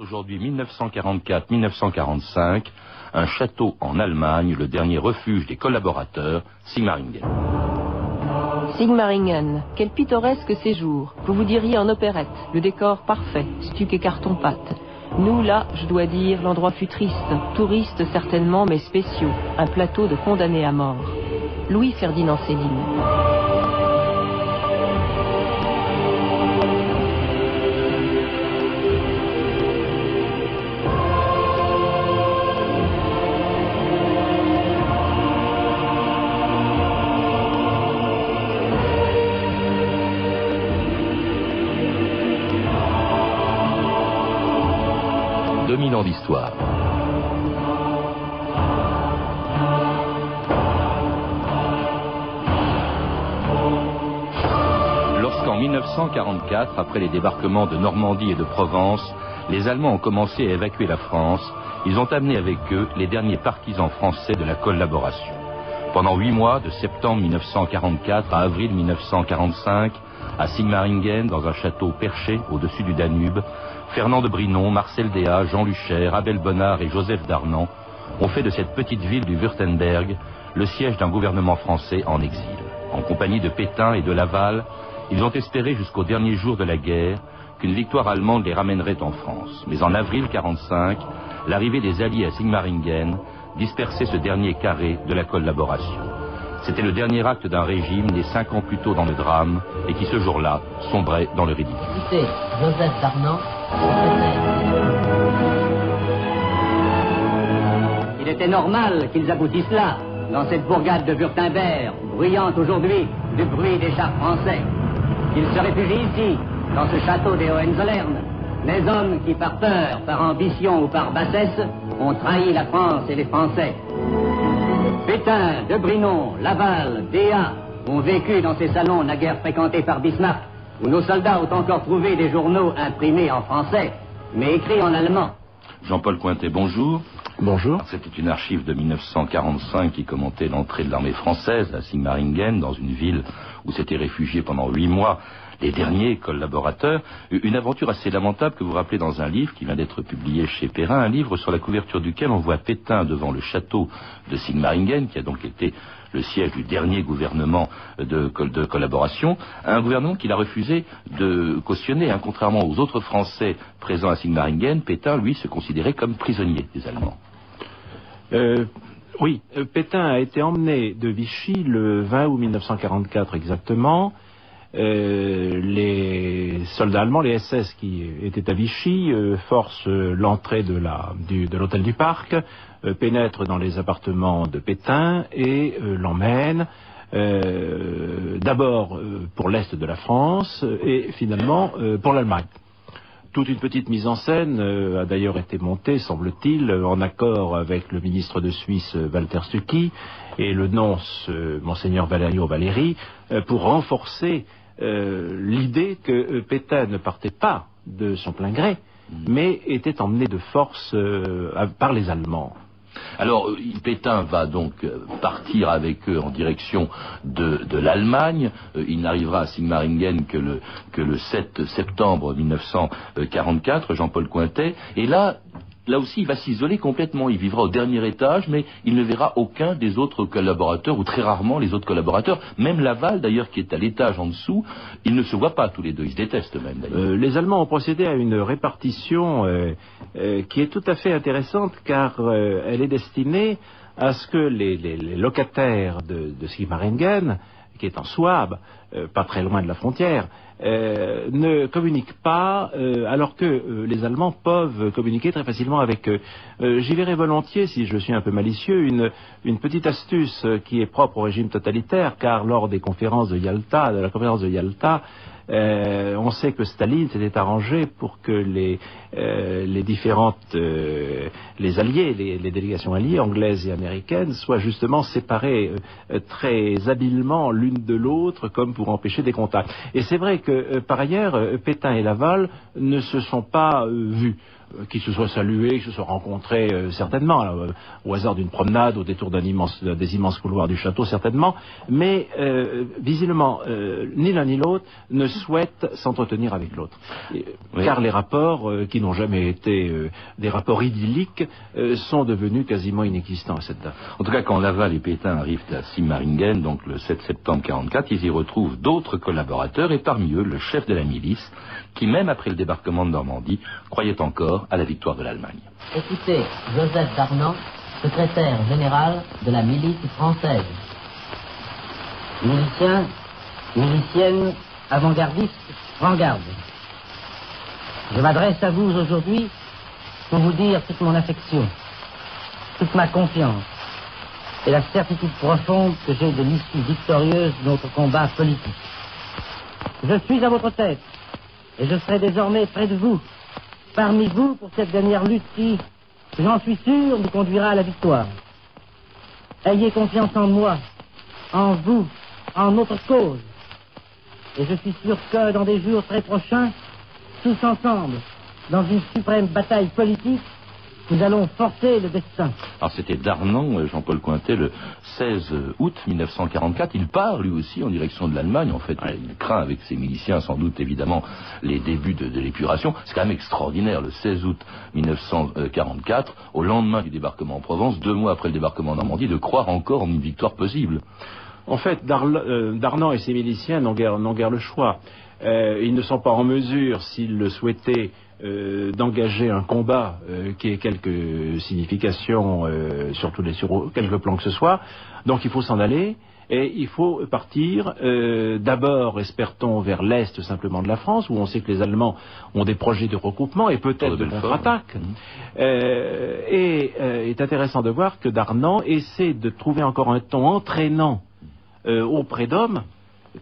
Aujourd'hui 1944-1945, un château en Allemagne, le dernier refuge des collaborateurs, Sigmaringen. Sigmaringen, quel pittoresque séjour. Vous vous diriez en opérette, le décor parfait, stuc et carton-pâte. Nous, là, je dois dire, l'endroit fut triste, touristes certainement, mais spéciaux, un plateau de condamnés à mort. Louis-Ferdinand Céline. 2000 ans d'histoire. Lorsqu'en 1944, après les débarquements de Normandie et de Provence, les Allemands ont commencé à évacuer la France, ils ont amené avec eux les derniers partisans français de la collaboration. Pendant huit mois, de septembre 1944 à avril 1945, à Sigmaringen, dans un château perché au-dessus du Danube, Fernand de Brinon, Marcel Déa, Jean Lucher, Abel Bonnard et Joseph Darnan ont fait de cette petite ville du Württemberg le siège d'un gouvernement français en exil. En compagnie de Pétain et de Laval, ils ont espéré jusqu'au dernier jour de la guerre qu'une victoire allemande les ramènerait en France. Mais en avril 45, l'arrivée des Alliés à Sigmaringen dispersait ce dernier carré de la collaboration. C'était le dernier acte d'un régime né cinq ans plus tôt dans le drame et qui ce jour-là sombrait dans le ridicule. Écoutez, Joseph Darnan, Il était normal qu'ils aboutissent là, dans cette bourgade de Württemberg, bruyante aujourd'hui du bruit des chars français. Qu'ils se réfugient ici, dans ce château des Hohenzollern, les hommes qui, par peur, par ambition ou par bassesse, ont trahi la France et les Français. Pétain, De Brinon, Laval, Déa ont vécu dans ces salons naguère fréquentés par Bismarck où nos soldats ont encore trouvé des journaux imprimés en français, mais écrits en allemand. Jean-Paul Cointet, bonjour. Bonjour. C'était une archive de 1945 qui commentait l'entrée de l'armée française à Sigmaringen, dans une ville où s'étaient réfugiés pendant huit mois les derniers collaborateurs. Une aventure assez lamentable que vous rappelez dans un livre qui vient d'être publié chez Perrin, un livre sur la couverture duquel on voit Pétain devant le château de Sigmaringen, qui a donc été le siège du dernier gouvernement de, collaboration, un gouvernement qu'il a refusé de cautionner. Hein. contrairement aux autres Français présents à Sigmaringen, Pétain, lui, se considérait comme prisonnier des Allemands. Euh, oui, euh, Pétain a été emmené de Vichy le 20 août 1944 exactement. Euh, les soldats allemands, les SS qui étaient à Vichy, forcent l'entrée de l'hôtel du Parc, pénètrent dans les appartements de Pétain et l'emmènent d'abord pour l'est de la France et finalement pour l'Allemagne. Toute une petite mise en scène euh, a d'ailleurs été montée, semble-t-il, en accord avec le ministre de Suisse Walter Stucky et le nonce euh, monseigneur Valerio Valéry euh, pour renforcer l'idée que Pétain ne partait pas de son plein gré, mm. mais était emmené de force par les Allemands. Alors, euh, Pétain va donc euh, partir avec eux en direction de, l'Allemagne. Euh, il n'arrivera à Sigmaringen que le, que le 7 septembre 1944, Jean-Paul Cointet. Et là, là aussi, il va s'isoler complètement. Il vivra au dernier étage, mais il ne verra aucun des autres collaborateurs, ou très rarement les autres collaborateurs. Même Laval, d'ailleurs, qui est à l'étage en dessous, ils ne se voient pas tous les deux. Ils se détestent même, euh, les Allemands ont procédé à une répartition euh, euh, qui est tout à fait intéressante, car elle est destinée à ce que les, locataires de, de qui est en Souabe, pas très loin de la frontière, euh, ne communiquent pas, euh, alors que euh, les Allemands peuvent communiquer très facilement avec eux. J'y verrai volontiers, si je suis un peu malicieux, une, une, petite astuce qui est propre au régime totalitaire, car lors des conférences de Yalta, de la conférence de Yalta, euh, on sait que Staline s'était arrangé pour que les, euh, les différentes, euh, les alliés, les, délégations alliées, anglaises et américaines, soient justement séparées très habilement l'une de l'autre, comme empêcher des contacts. Et c'est vrai que, par ailleurs, Pétain et Laval ne se sont pas vus. Qui se soient salués, qui se soient rencontrés euh, certainement, euh, au hasard d'une promenade, au détour d'un immense, des immenses couloirs du château certainement, mais euh, visiblement, ni l'un ni l'autre ne souhaitent s'entretenir avec l'autre. Car les rapports, qui n'ont jamais été des rapports idylliques, sont devenus quasiment inexistants à cette date. En tout cas, quand Laval et Pétain arrivent à Simmaringen, donc le 7 septembre 44, ils y retrouvent d'autres collaborateurs, et parmi eux le chef de la milice, qui même après le débarquement de Normandie, croyait encore à la victoire de l'Allemagne. Écoutez Joseph Darnan, secrétaire général de la milice française. Miliciens, miliciennes, avant-gardistes, prends garde. Je m'adresse à vous aujourd'hui pour vous dire toute mon affection, toute ma confiance et la certitude profonde que j'ai de l'issue victorieuse de notre combat politique. Je suis à votre tête et je serai désormais près de vous, parmi vous pour cette dernière lutte qui, j'en suis sûr, nous conduira à la victoire. Ayez confiance en moi, en vous, en notre cause. Et je suis sûr que dans des jours très prochains, tous ensemble, dans une suprême bataille politique, nous allons forcer le destin. Alors c'était Darnan, euh, Jean-Paul Cointet, le 16 août 1944. Il part lui aussi en direction de l'Allemagne. En fait, il craint avec ses miliciens sans doute évidemment les débuts de, l'épuration. C'est quand même extraordinaire, le 16 août 1944, au lendemain du débarquement en Provence, deux mois après le débarquement en Normandie, de croire encore en une victoire possible. En fait, euh, Darnan et ses miliciens n'ont guère, le choix. Euh, ils ne sont pas en mesure, s'ils le souhaitaient, euh, d'engager un combat euh, qui ait quelques significations euh, sur tous les sur quelques plans que ce soit. Donc il faut s'en aller. Et il faut partir d'abord, espère-t-on, vers l'est simplement de la France, où on sait que les Allemands ont des projets de regroupement et peut-être de contre-attaque. Mmh. et il est intéressant de voir que Darnan essaie de trouver encore un ton entraînant auprès d'hommes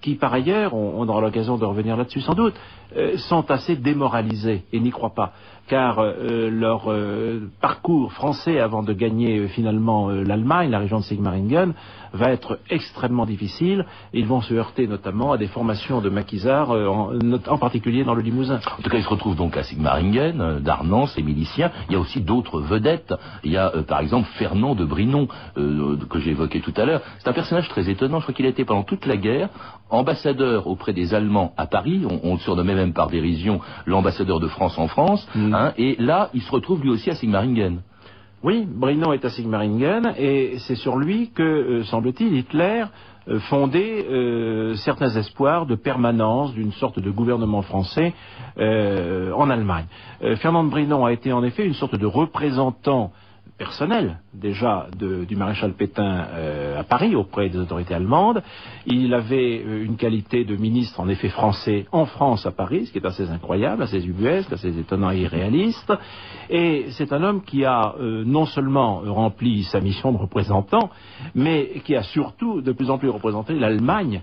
qui par ailleurs, on, aura l'occasion de revenir là-dessus sans doute, euh, sont assez démoralisés et n'y croient pas, car euh, leur euh, parcours français avant de gagner finalement l'Allemagne, la région de Sigmaringen, va être extrêmement difficile. Ils vont se heurter notamment à des formations de maquisards, en, particulier dans le Limousin. En tout cas, ils se retrouvent donc à Sigmaringen, Darnan, ses miliciens. Il y a aussi d'autres vedettes. Il y a par exemple Fernand de Brinon, que j'ai évoqué tout à l'heure. C'est un personnage très étonnant. Je crois qu'il a été pendant toute la guerre ambassadeur auprès des Allemands à Paris, on, le surnommait même par dérision l'ambassadeur de France en France, mm. Et là, il se retrouve lui aussi à Sigmaringen. Oui, Brinon est à Sigmaringen, et c'est sur lui que, euh, semble-t-il, Hitler euh, fondait euh, certains espoirs de permanence d'une sorte de gouvernement français en Allemagne. Fernand Brinon a été en effet une sorte de représentant personnel déjà du maréchal Pétain euh, à Paris auprès des autorités allemandes. Il avait euh, une qualité de ministre en effet français en France à Paris, ce qui est assez incroyable, assez ubuesque, assez étonnant et irréaliste. Et c'est un homme qui a euh, non seulement rempli sa mission de représentant, mais qui a surtout de plus en plus représenté l'Allemagne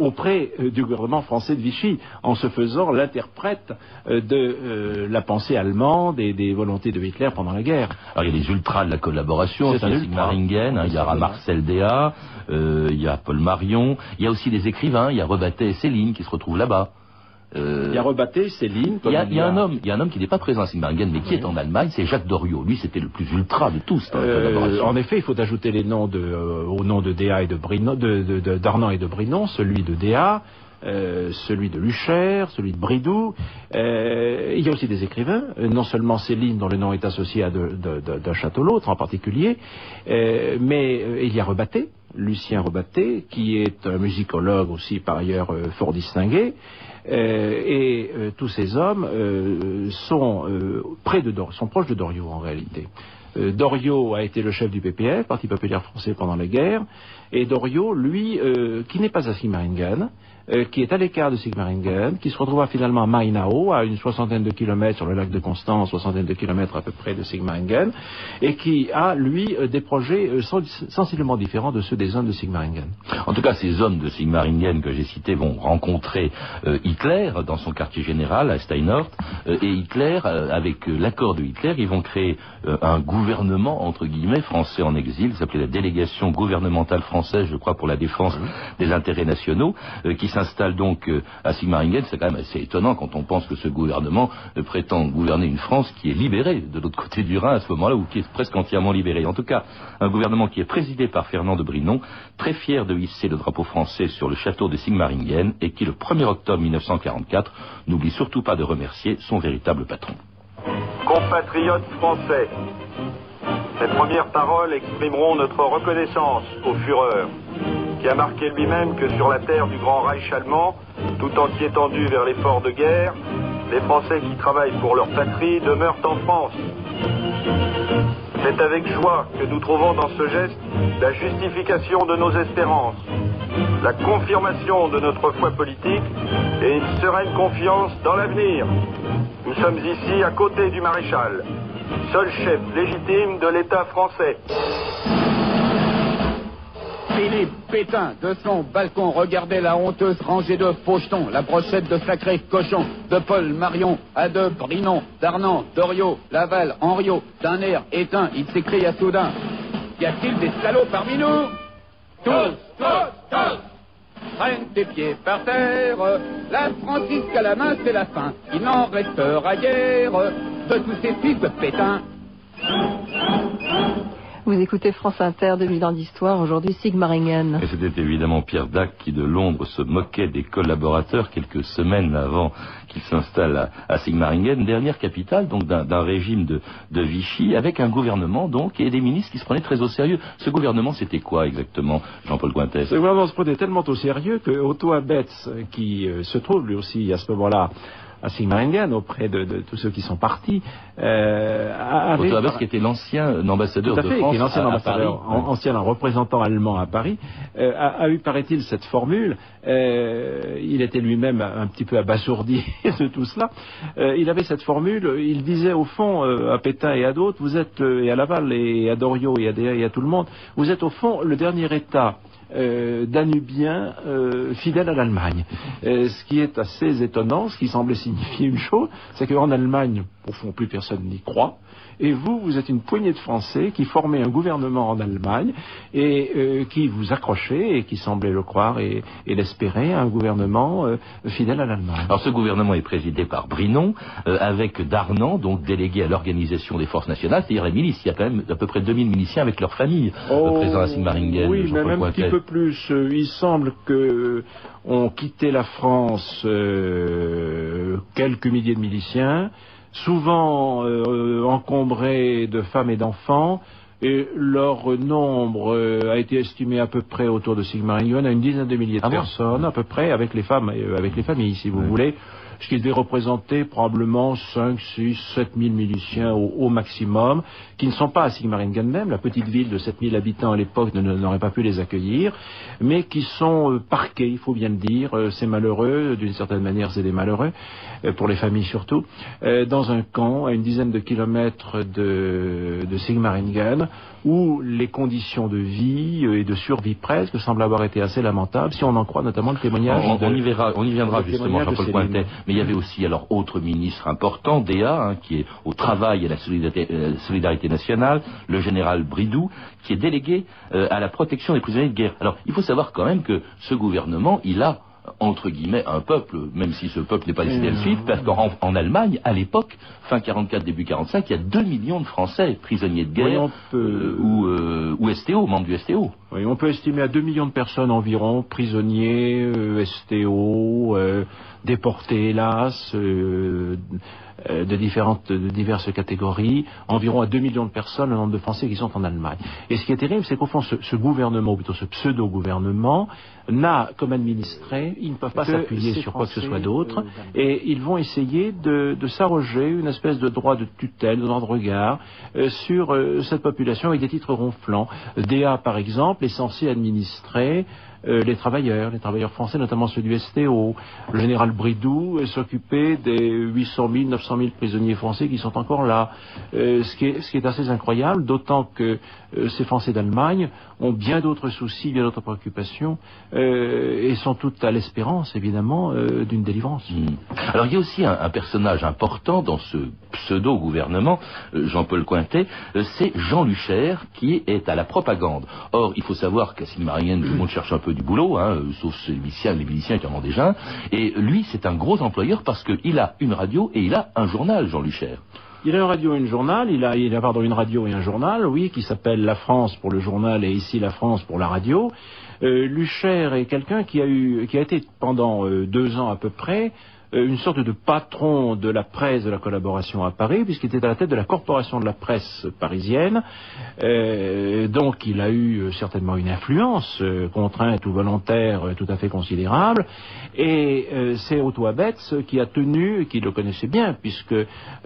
auprès euh, du gouvernement français de Vichy, en se faisant l'interprète euh, de euh, la pensée allemande et des volontés de Hitler pendant la guerre. Alors il y a les ultras de la collaboration, il y a Sigmaringen, hein, il y a Marcel Déa, il y a Paul Marion, il y a aussi des écrivains, il y a Rebattet et Céline qui se retrouvent là-bas. Euh, il y a Rebatté, Céline. Il y, a, il y a un homme, il y a un homme qui n'est pas présent à Sigmaringen, mais qui est en Allemagne, c'est Jacques Doriot. Lui, c'était le plus ultra de tous dans la euh. En effet, il faut ajouter les noms de, euh, au nom de Déa et de Brinon, d'Arnan et de Brinon, celui de Déa. Celui de Lucher, celui de Bridou. Euh, il y a aussi des écrivains, non seulement Céline, dont le nom est associé à d'un château l'autre en particulier, mais il y a Rebatté, Lucien Rebatté, qui est un musicologue aussi par ailleurs fort distingué. Euh, et euh, tous ces hommes euh, sont proches de Doriot en réalité. Doriot a été le chef du PPF, Parti populaire français pendant la guerre, et Doriot, lui, qui n'est pas à Sigmaringen, euh, qui est à l'écart de Sigmaringen, qui se retrouva finalement à Mainau, à une soixantaine de kilomètres sur le lac de Constance, soixantaine de kilomètres à peu près de Sigmaringen, et qui a, lui, euh, des projets euh, sensiblement différents de ceux des hommes de Sigmaringen. En tout cas, ces hommes de Sigmaringen que j'ai cités vont rencontrer Hitler dans son quartier général à Steinort, et Hitler, avec l'accord de Hitler, ils vont créer un gouvernement, entre guillemets, français en exil, s'appelait la délégation gouvernementale française, je crois, pour la défense des intérêts nationaux, qui s'installe donc euh, à Sigmaringen. C'est quand même assez étonnant quand on pense que ce gouvernement euh, prétend gouverner une France qui est libérée de l'autre côté du Rhin à ce moment-là, ou qui est presque entièrement libérée. En tout cas, un gouvernement qui est présidé par Fernand de Brinon, très fier de hisser le drapeau français sur le château de Sigmaringen, et qui, le 1er octobre 1944, n'oublie surtout pas de remercier son véritable patron. Compatriotes français, ces premières paroles exprimeront notre reconnaissance au Führer, qui a marqué lui-même que sur la terre du Grand Reich allemand, tout entier tendu vers l'effort de guerre, les Français qui travaillent pour leur patrie demeurent en France. C'est avec joie que nous trouvons dans ce geste la justification de nos espérances, la confirmation de notre foi politique et une sereine confiance dans l'avenir. Nous sommes ici à côté du maréchal, seul chef légitime de l'État français. Philippe Pétain, de son balcon, regardait la honteuse rangée de pochetons, la brochette de sacrés cochons, de Paul Marion, à de Brinon, d'Arnand, Doriot, Laval, Henriot, d'un air éteint, il s'écria soudain. Y a-t-il des salauds parmi nous? Tous, tous, tous. Traîne tes pieds par terre, la Francisque à la main, c'est la fin, il n'en restera guère de tous ces fils de Pétain. Vous écoutez France Inter, 2000 ans d'histoire, aujourd'hui Sigmaringen. Et c'était évidemment Pierre Dac qui de Londres se moquait des collaborateurs quelques semaines avant qu'il s'installe à, à, Sigmaringen, dernière capitale donc d'un régime de, de, Vichy, avec un gouvernement donc et des ministres qui se prenaient très au sérieux. Ce gouvernement, c'était quoi exactement, Jean-Paul Cointet? Ce gouvernement se prenait tellement au sérieux que Otto Abetz, qui euh, se trouve lui aussi à ce moment-là à Sigmaringen auprès de, de, tous ceux qui sont partis. Euh, avait, qui était l'ancien ambassadeur tout à fait, de France qui est l'ancien ambassadeur, ancien représentant allemand à Paris, euh, a, a, eu, paraît-il, cette formule. Euh, il était lui-même un petit peu abasourdi de tout cela. Euh, il avait cette formule. Il disait au fond à Pétain et à d'autres, vous êtes et à Laval et à Doriot et à, et à tout le monde, vous êtes au fond le dernier État euh, danubiens euh, fidèles à l'Allemagne. Euh, ce qui est assez étonnant, ce qui semblait signifier une chose, c'est qu'en Allemagne, au fond, plus personne n'y croit. Et vous, vous êtes une poignée de Français qui formaient un gouvernement en Allemagne et euh, qui vous accrochaient et qui semblaient le croire et, et l'espérer, un gouvernement euh, fidèle à l'Allemagne. Alors ce gouvernement est présidé par Brinon, euh, avec Darnan, donc délégué à l'organisation des forces nationales, c'est-à-dire les milices. Il y a quand même à peu près 2000 miliciens avec leurs familles oh, présents à Sigmaringen. Oui, mais même un petit peu plus. il semble que on quittait la France quelques milliers de miliciens souvent euh, encombrés de femmes et d'enfants, et leur nombre euh, a été estimé à peu près autour de Sigmaringen à une dizaine de milliers de ah personnes, bon à peu près, avec les femmes, euh, avec les familles, si vous oui. voulez, ce qui devait représenter probablement 5, 6, 7 000 miliciens au, au, maximum, qui ne sont pas à Sigmaringen même, la petite ville de 7 000 habitants à l'époque n'aurait pas pu les accueillir, mais qui sont euh, parqués, il faut bien le dire, euh, c'est malheureux, d'une certaine manière c'est des malheureux, euh, pour les familles surtout, dans un camp à une dizaine de kilomètres de, de Sigmaringen, où les conditions de vie et de survie presque semblent avoir été assez lamentables, si on en croit notamment le témoignage. On, de, on y, verra, on y viendra justement, Jean-Paul Pointet. Mais il y avait aussi alors autre ministre important, Déa, hein, qui est au travail et à la solidarité, euh, solidarité, nationale, le général Bridou, qui est délégué euh, à la protection des prisonniers de guerre. Alors, il faut savoir quand même que ce gouvernement, il a entre guillemets un peuple, même si ce peuple n'est pas décidé à le suivre, parce qu'en en Allemagne, à l'époque, fin 44, début 45, il y a 2 millions de Français prisonniers de guerre oui, peut... euh, ou, euh, ou STO, membres du STO. Oui, on peut estimer à 2 millions de personnes environ, prisonniers, euh, STO, déportés hélas, euh, de différentes, de diverses catégories, environ à 2 millions de personnes, le nombre de Français qui sont en Allemagne. Et ce qui est terrible, c'est qu'au fond, ce, ce, gouvernement, ou plutôt ce pseudo-gouvernement, n'a comme administré, ils ne peuvent pas s'appuyer sur quoi que ce soit d'autre, euh, et ils vont essayer de, de s'arroger une espèce de droit de tutelle, de droit de regard, euh, sur euh, cette population avec des titres ronflants. DA, par exemple, est censé administrer euh, les travailleurs, les travailleurs français, notamment ceux du STO. Le général Bridou s'occupait des 800 000, 900 000 prisonniers français qui sont encore là. Euh, ce, qui est, ce, qui est, assez incroyable, d'autant que euh, ces Français d'Allemagne ont bien d'autres soucis, bien d'autres préoccupations, et sont toutes à l'espérance, évidemment, d'une délivrance. Mmh. Alors il y a aussi un, un personnage important dans ce pseudo-gouvernement, Jean-Paul Cointet, c'est Jean Lucher, qui est à la propagande. Or, il faut savoir qu'à Sigmaringen, tout le monde cherche un peu du boulot, hein, sauf les miliciens, les déjà. Et lui, c'est un gros employeur parce qu'il a une radio et il a un journal, Jean Lucher. Il a une radio et un journal, il a, il a pardon, une radio et un journal, oui, qui s'appelle La France pour le journal et ici La France pour la radio. Euh, Lucher est quelqu'un qui a été pendant euh, deux ans à peu près euh, une sorte de patron de la presse de la collaboration à Paris, puisqu'il était à la tête de la corporation de la presse parisienne. Donc il a eu certainement une influence, contrainte ou volontaire, tout à fait considérable. Et c'est Otto Abetz qui a tenu, qui le connaissait bien, puisque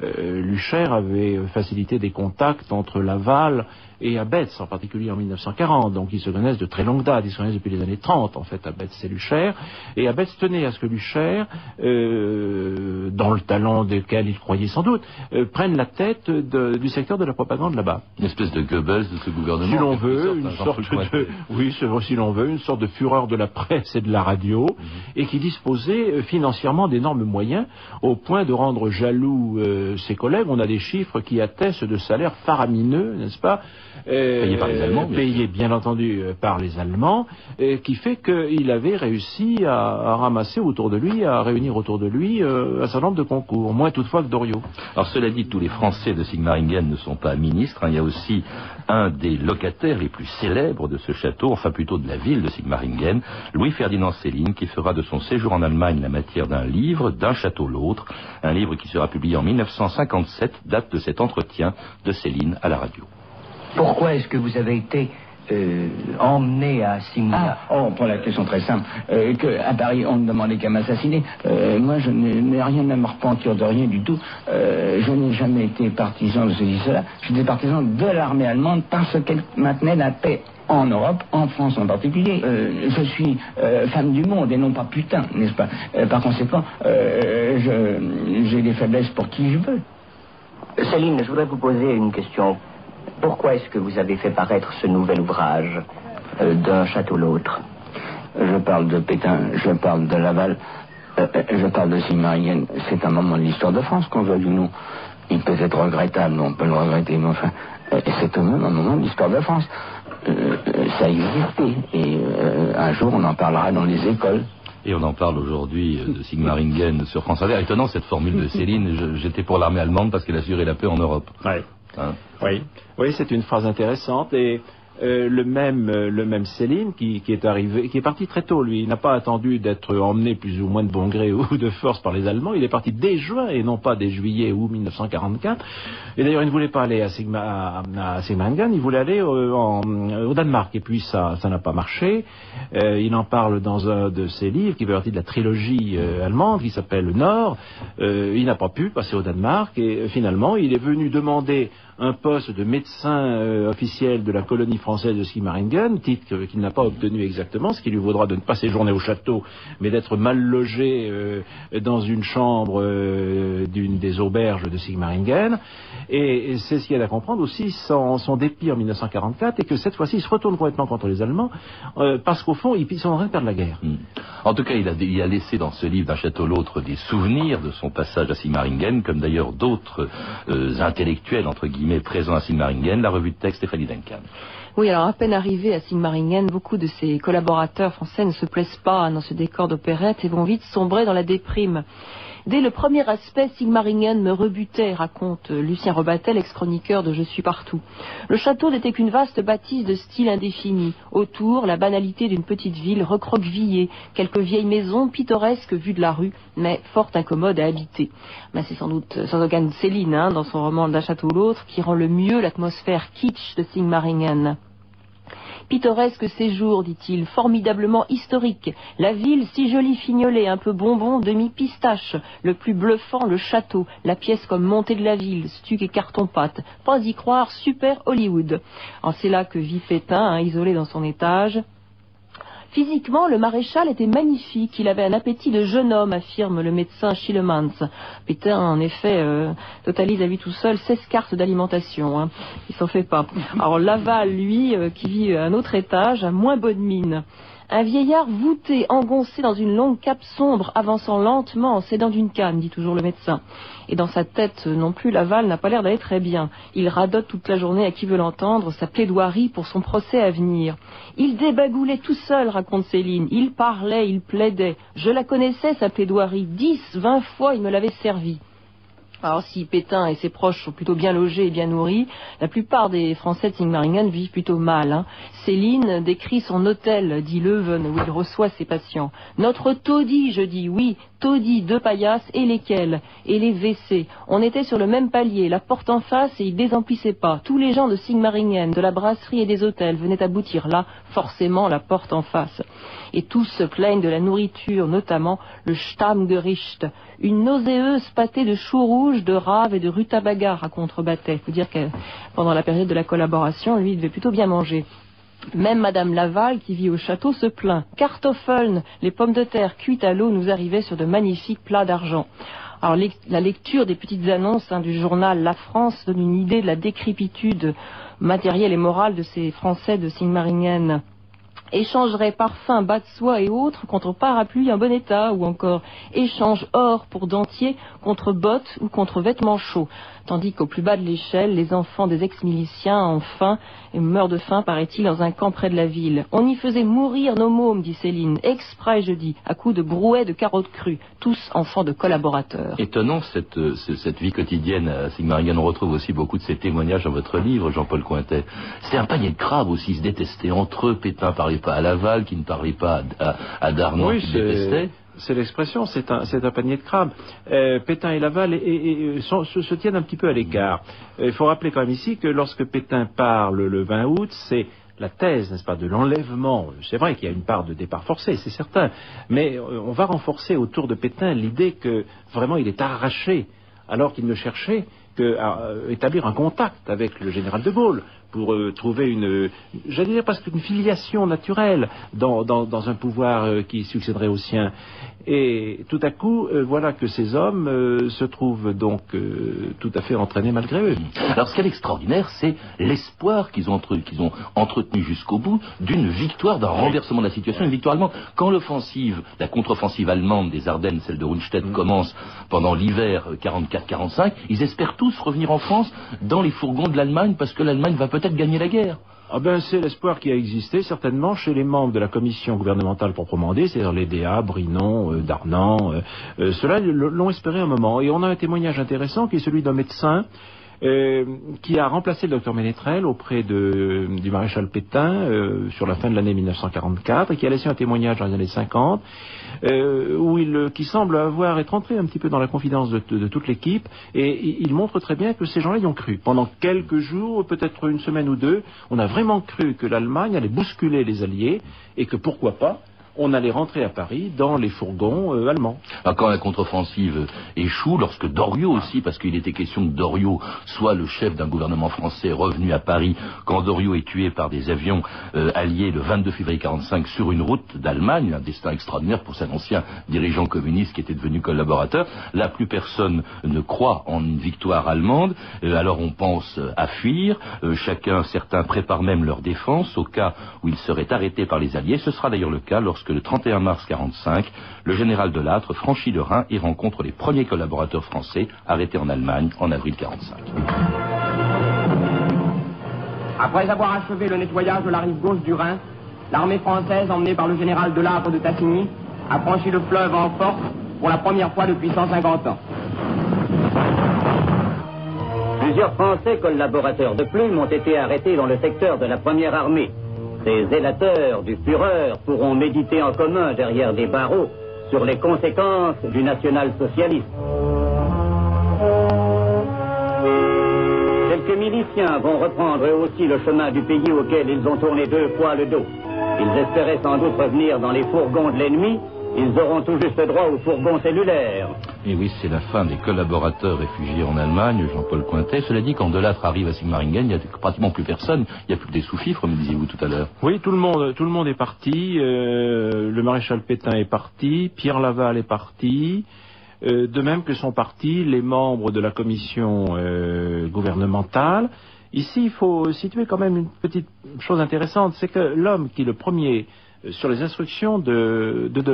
Lucher avait facilité des contacts entre Laval et Abetz, en particulier en 1940. Donc ils se connaissent de très longue date, ils se connaissent depuis les années 30 en fait, Abetz et Lucher. Et Abetz tenait à ce que Lucher, euh, dans le talent desquels il croyait sans doute, euh, prenne la tête du secteur de la propagande là-bas. Une espèce de Goebbels de ce gouvernement. Si l'on veut, une sorte de, oui, si l'on veut, une sorte de fureur de la presse et de la radio, mhm. et qui disposait euh, financièrement d'énormes moyens, au point de rendre jaloux ses collègues. On a des chiffres qui attestent de salaires faramineux, n'est-ce pas? Payé par les Allemands, bien payé bien entendu euh, par les Allemands, et qui fait qu'il avait réussi à, ramasser autour de lui, à réunir autour de lui euh, un certain nombre de concours, moins toutefois que Doriot. Alors cela dit, tous les Français de Sigmaringen ne sont pas ministres. Hein. Il y a aussi un des locataires les plus célèbres de ce château, enfin plutôt de la ville de Sigmaringen, Louis-Ferdinand Céline, qui fera de son séjour en Allemagne la matière d'un livre, d'un château l'autre, un livre qui sera publié en 1957, date de cet entretien de Céline à la radio. Pourquoi est-ce que vous avez été euh, emmené à Simla ah, Oh, pour la question très simple. Euh, que à Paris, on ne demandait qu'à m'assassiner. Euh, moi, je n'ai rien à me repentir de rien du tout. je n'ai jamais été partisan de ceci, cela. J'étais partisan de l'armée allemande parce qu'elle maintenait la paix en Europe, en France en particulier. je suis femme du monde et non pas putain, n'est-ce pas? Par conséquent, j'ai des faiblesses pour qui je veux. Céline, je voudrais vous poser une question pourquoi est-ce que vous avez fait paraître ce nouvel ouvrage euh, d'un château l'autre Je parle de Pétain, je parle de Laval, euh, euh, je parle de Simarienne. C'est un moment de l'histoire de France qu'on veut ou non. Il peut être regrettable, on peut le regretter, mais enfin, c'est quand même un moment de l'histoire de France. ça a existé, et un jour on en parlera dans les écoles. Et on en parle aujourd'hui de Sigmaringen sur France Inter. Étonnant cette formule de Céline, j'étais pour l'armée allemande parce qu'elle assurait la paix en Europe. Hein. Oui, oui c'est une phrase intéressante et euh, le même euh, le même Céline qui, est arrivé, qui est parti très tôt. Lui, il n'a pas attendu d'être emmené plus ou moins de bon gré ou de force par les Allemands. Il est parti dès juin et non pas dès juillet ou 1944. Et d'ailleurs, il ne voulait pas aller à Sigma Il voulait aller en, au Danemark. Et puis ça n'a pas marché. Euh, il en parle dans un de ses livres qui fait partie de la trilogie allemande qui s'appelle Le Nord. il n'a pas pu passer au Danemark et finalement, il est venu demander un poste de médecin officiel de la colonie française de Skimaringen, titre qu'il n'a pas obtenu exactement, ce qui lui vaudra de ne pas séjourner au château, mais d'être mal logé euh, dans une chambre euh, d'une des auberges de Sigmaringen. Et, c'est ce qu'il y a à comprendre aussi son, dépit en 1944 et que cette fois-ci il se retourne complètement contre les Allemands euh, parce qu'au fond ils sont en train de perdre la guerre. Hmm. En tout cas, il a, il a, laissé dans ce livre d'un château l'autre des souvenirs de son passage à Sigmaringen, comme d'ailleurs d'autres intellectuels entre guillemets présents à Sigmaringen. La revue de texte Stéphanie Duncan. Oui, alors à peine arrivé à Sigmaringen, beaucoup de ses collaborateurs français ne se plaisent pas dans ce décor d'opérette et vont vite sombrer dans la déprime. Dès le premier aspect, Sigmaringen me rebutait, raconte Lucien Rebatel, ex-chroniqueur de Je suis partout. Le château n'était qu'une vaste bâtisse de style indéfini. Autour, la banalité d'une petite ville recroquevillée, quelques vieilles maisons pittoresques vues de la rue, mais fort incommodes à habiter. Mais c'est sans doute aucun Céline, hein, dans son roman D'un château l'autre, qui rend le mieux l'atmosphère kitsch de Sigmaringen. Pittoresque séjour, dit-il, formidablement historique. La ville si jolie fignolée, un peu bonbon, demi-pistache. Le plus bluffant, le château. La pièce comme montée de la ville, stuc et carton-pâte. Pas y croire, super Hollywood. C'est là que vit Pétain, hein, isolé dans son étage. Physiquement, le maréchal était magnifique. Il avait un appétit de jeune homme, affirme le médecin Schillemans. Pétain, en effet, euh, totalise à lui tout seul 16 cartes d'alimentation. Hein. Il s'en fait pas. Alors Laval, lui, euh, qui vit à un autre étage, a moins bonne mine. Un vieillard voûté, engoncé dans une longue cape sombre, avançant lentement en s'aidant d'une canne, dit toujours le médecin. Et dans sa tête non plus, Laval n'a pas l'air d'aller très bien. Il radote toute la journée à qui veut l'entendre sa plaidoirie pour son procès à venir. Il débagoulait tout seul, raconte Céline. Il parlait, il plaidait. Je la connaissais, sa plaidoirie. Dix, vingt fois, il me l'avait servi. Alors si Pétain et ses proches sont plutôt bien logés et bien nourris, la plupart des Français de Sigmaringen vivent plutôt mal. Hein. Céline décrit son hôtel, dit Leuven, où il reçoit ses patients. Notre taudis, je dis, oui, taudis, deux paillasses et lesquels Et les WC. On était sur le même palier, la porte en face et il désemplissait pas. Tous les gens de Sigmaringen, de la brasserie et des hôtels venaient aboutir là, forcément la porte en face. Et tous se plaignent de la nourriture, notamment le Stammgericht, une nauséeuse pâtée de choux rouges, de rave et de rutabaga, raconte. Il faut dire que pendant la période de la collaboration, lui, il devait plutôt bien manger. Même Madame Laval, qui vit au château, se plaint. Kartoffeln, les pommes de terre cuites à l'eau, nous arrivaient sur de magnifiques plats d'argent. Alors la lecture des petites annonces hein, du journal La France donne une idée de la décrépitude matérielle et morale de ces Français de Sigmaringen échangerait parfum, bas de soie et autres contre parapluie en bon état, ou encore échange or pour dentier contre bottes ou contre vêtements chauds tandis qu'au plus bas de l'échelle, les enfants des ex-miliciens ont faim et meurent de faim, paraît-il, dans un camp près de la ville. On y faisait mourir nos mômes, dit Céline, exprès, je dis, à coups de brouets de carottes crues, tous enfants de collaborateurs. Étonnant cette, euh, cette vie quotidienne à Sigmaringen. On retrouve aussi beaucoup de ces témoignages dans votre livre, Jean-Paul Cointet. C'est un panier de crabes aussi, se détestaient entre eux. Pétain parlait pas à Laval, qui ne parlait pas à, à oui, qui détestait c'est l'expression, c'est un, un, panier de crabes. Euh, Pétain et Laval et, se, tiennent un petit peu à l'écart. Euh, il faut rappeler quand même ici que lorsque Pétain parle le 20 août, c'est la thèse, n'est-ce pas, de l'enlèvement. C'est vrai qu'il y a une part de départ forcé, c'est certain, mais euh, on va renforcer autour de Pétain l'idée que vraiment il est arraché alors qu'il ne cherchait qu'à établir un contact avec le général de Gaulle pour euh, trouver une, j'allais dire presque une filiation naturelle dans, dans, un pouvoir euh, qui succéderait au sien. Et tout à coup, euh, voilà que ces hommes se trouvent donc tout à fait entraînés malgré eux. Alors ce qui est extraordinaire, c'est l'espoir qu'ils ont, qu'ils ont entretenu jusqu'au bout d'une victoire, d'un renversement de la situation, une victoire allemande. Quand l'offensive, la contre-offensive allemande des Ardennes, celle de Rundstedt, mm. commence pendant l'hiver 44-45, ils espèrent tous revenir en France dans les fourgons de l'Allemagne parce que l'Allemagne va peut peut-être gagner la guerre. Ah ben, c'est l'espoir qui a existé certainement chez les membres de la commission gouvernementale proprement dit, c'est-à-dire les DA, Brinon, euh, Darnan. Euh, euh, l'ont espéré un moment. Et on a un témoignage intéressant qui est celui d'un médecin euh, qui a remplacé le docteur Ménétrel auprès de, du maréchal Pétain euh, sur la fin de l'année 1944 et qui a laissé un témoignage dans les années 50 euh, où il, qui semble avoir été entré un petit peu dans la confidence de, de, toute l'équipe et il montre très bien que ces gens-là y ont cru. Pendant quelques jours, peut-être une semaine ou deux, on a vraiment cru que l'Allemagne allait bousculer les Alliés et que pourquoi pas on allait rentrer à Paris dans les fourgons euh, allemands. Ah, quand la contre-offensive échoue, lorsque Doriot aussi, parce qu'il était question que Doriot soit le chef d'un gouvernement français revenu à Paris, quand Doriot est tué par des avions euh, alliés le 22 février 45 sur une route d'Allemagne, un destin extraordinaire pour cet ancien dirigeant communiste qui était devenu collaborateur, là plus personne ne croit en une victoire allemande, euh, alors on pense à fuir, chacun, certains préparent même leur défense au cas où ils seraient arrêtés par les Alliés, ce sera d'ailleurs le cas lorsque le 31 mars 45, le général Delattre franchit le Rhin et rencontre les premiers collaborateurs français arrêtés en Allemagne en avril 45. Après avoir achevé le nettoyage de la rive gauche du Rhin, l'armée française, emmenée par le général Delattre de Tassigny, a franchi le fleuve en force pour la première fois depuis 150 ans. Plusieurs Français collaborateurs de Plume ont été arrêtés dans le secteur de la première armée. Ces zélateurs du Führer pourront méditer en commun derrière des barreaux sur les conséquences du national-socialisme. Quelques miliciens vont reprendre aussi le chemin du pays auquel ils ont tourné deux fois le dos. Ils espéraient sans doute revenir dans les fourgons de l'ennemi ils auront tout juste droit au fourgon cellulaire. Et oui, c'est la fin des collaborateurs réfugiés en Allemagne, Jean-Paul Cointet. Cela dit, quand Delattre arrive à Sigmaringen, il n'y a pratiquement plus personne. Il n'y a plus que des sous-fifres, me disiez-vous tout à l'heure. Oui, tout le monde, tout le monde est parti. Euh, le maréchal Pétain est parti. Pierre Laval est parti. Euh, de même que sont partis les membres de la commission euh, gouvernementale. Ici, il faut situer quand même une petite chose intéressante, c'est que l'homme qui le premier sur les instructions de de, de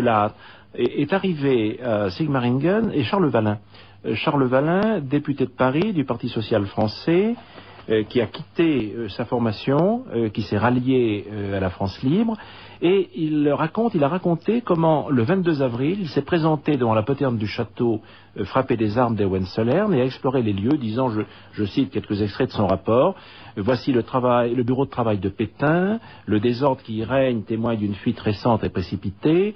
est, arrivé à Sigmaringen et Charles Valin. Charles Valin, député de Paris du Parti social français, euh, qui a quitté euh, sa formation, euh, qui s'est rallié à la France libre, et il raconte, il a raconté comment le 22 avril, il s'est présenté devant la poterne du château frappé des armes des Hohenzollern et a exploré les lieux, disant, je, je cite quelques extraits de son rapport, voici le, travail, le bureau de travail de Pétain, le désordre qui y règne témoigne d'une fuite récente et précipitée,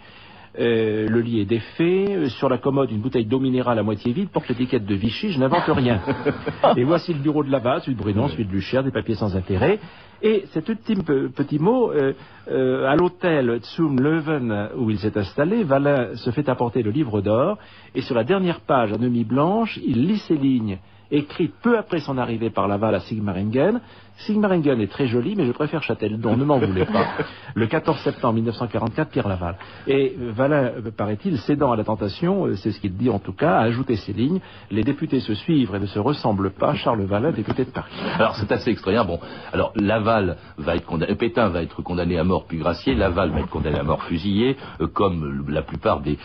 euh, le lit est défait, euh, sur la commode une bouteille d'eau minérale à moitié vide porte l'étiquette de Vichy, je n'invente rien. Et voici le bureau de Laval, celui de Brunon, celui de Lucher, des papiers sans intérêt. Et cet ultime petit mot, euh, à l'hôtel Zum Löwen où il s'est installé, Valin se fait apporter le livre d'or, et sur la dernière page à demi blanche, il lit ces lignes écrites peu après son arrivée par Laval à Sigmaringen, Sigmaringen est très joli, mais je préfère Châteldon, ne m'en voulez pas. Le 14 septembre 1944, Pierre Laval. Et euh, Valin, euh, paraît-il, cédant à la tentation, euh, c'est ce qu'il dit en tout cas, a ajouté ces lignes, les députés se suivent et ne se ressemblent pas, Charles Valin, député de Paris. Alors c'est assez extraordinaire. Bon, alors Laval va être condamné, Pétain va être condamné à mort puis gracié, Laval va être condamné à mort fusillé, comme la plupart des,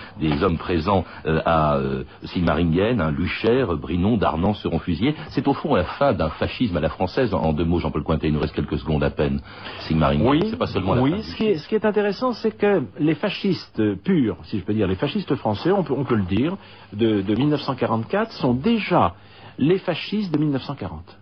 hommes présents à Sigmaringen, hein, Lucher, Brinon, Darnan seront fusillés. C'est au fond la fin d'un fascisme à la française, en deux mots Jean-Paul Cointet, il nous reste quelques secondes à peine. Sigmaringen, oui, c'est pas seulement la Oui, ce qui, est, ce qui, est, intéressant, c'est que les fascistes purs, si je peux dire, les fascistes français, on peut, on peut le dire, de, de 1944, sont déjà les fascistes de 1940.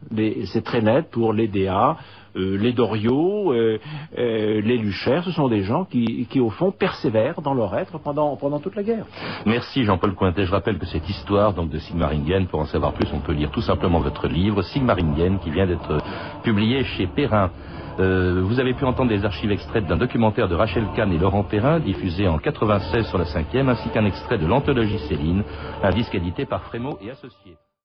C'est très net pour les DA, les Doriot, euh, euh, les Luchères, ce sont des gens qui, qui, au fond, persévèrent dans leur être pendant, pendant toute la guerre. Merci Jean-Paul Cointet. Je rappelle que cette histoire donc, de Sigmaringen, pour en savoir plus, on peut lire tout simplement votre livre, Sigmaringen, qui vient d'être publié chez Perrin. vous avez pu entendre des archives extraites d'un documentaire de Rachel Kahn et Laurent Perrin, diffusé en 96 sur la 5e, ainsi qu'un extrait de l'anthologie Céline, un disque édité par Frémaux et Associés.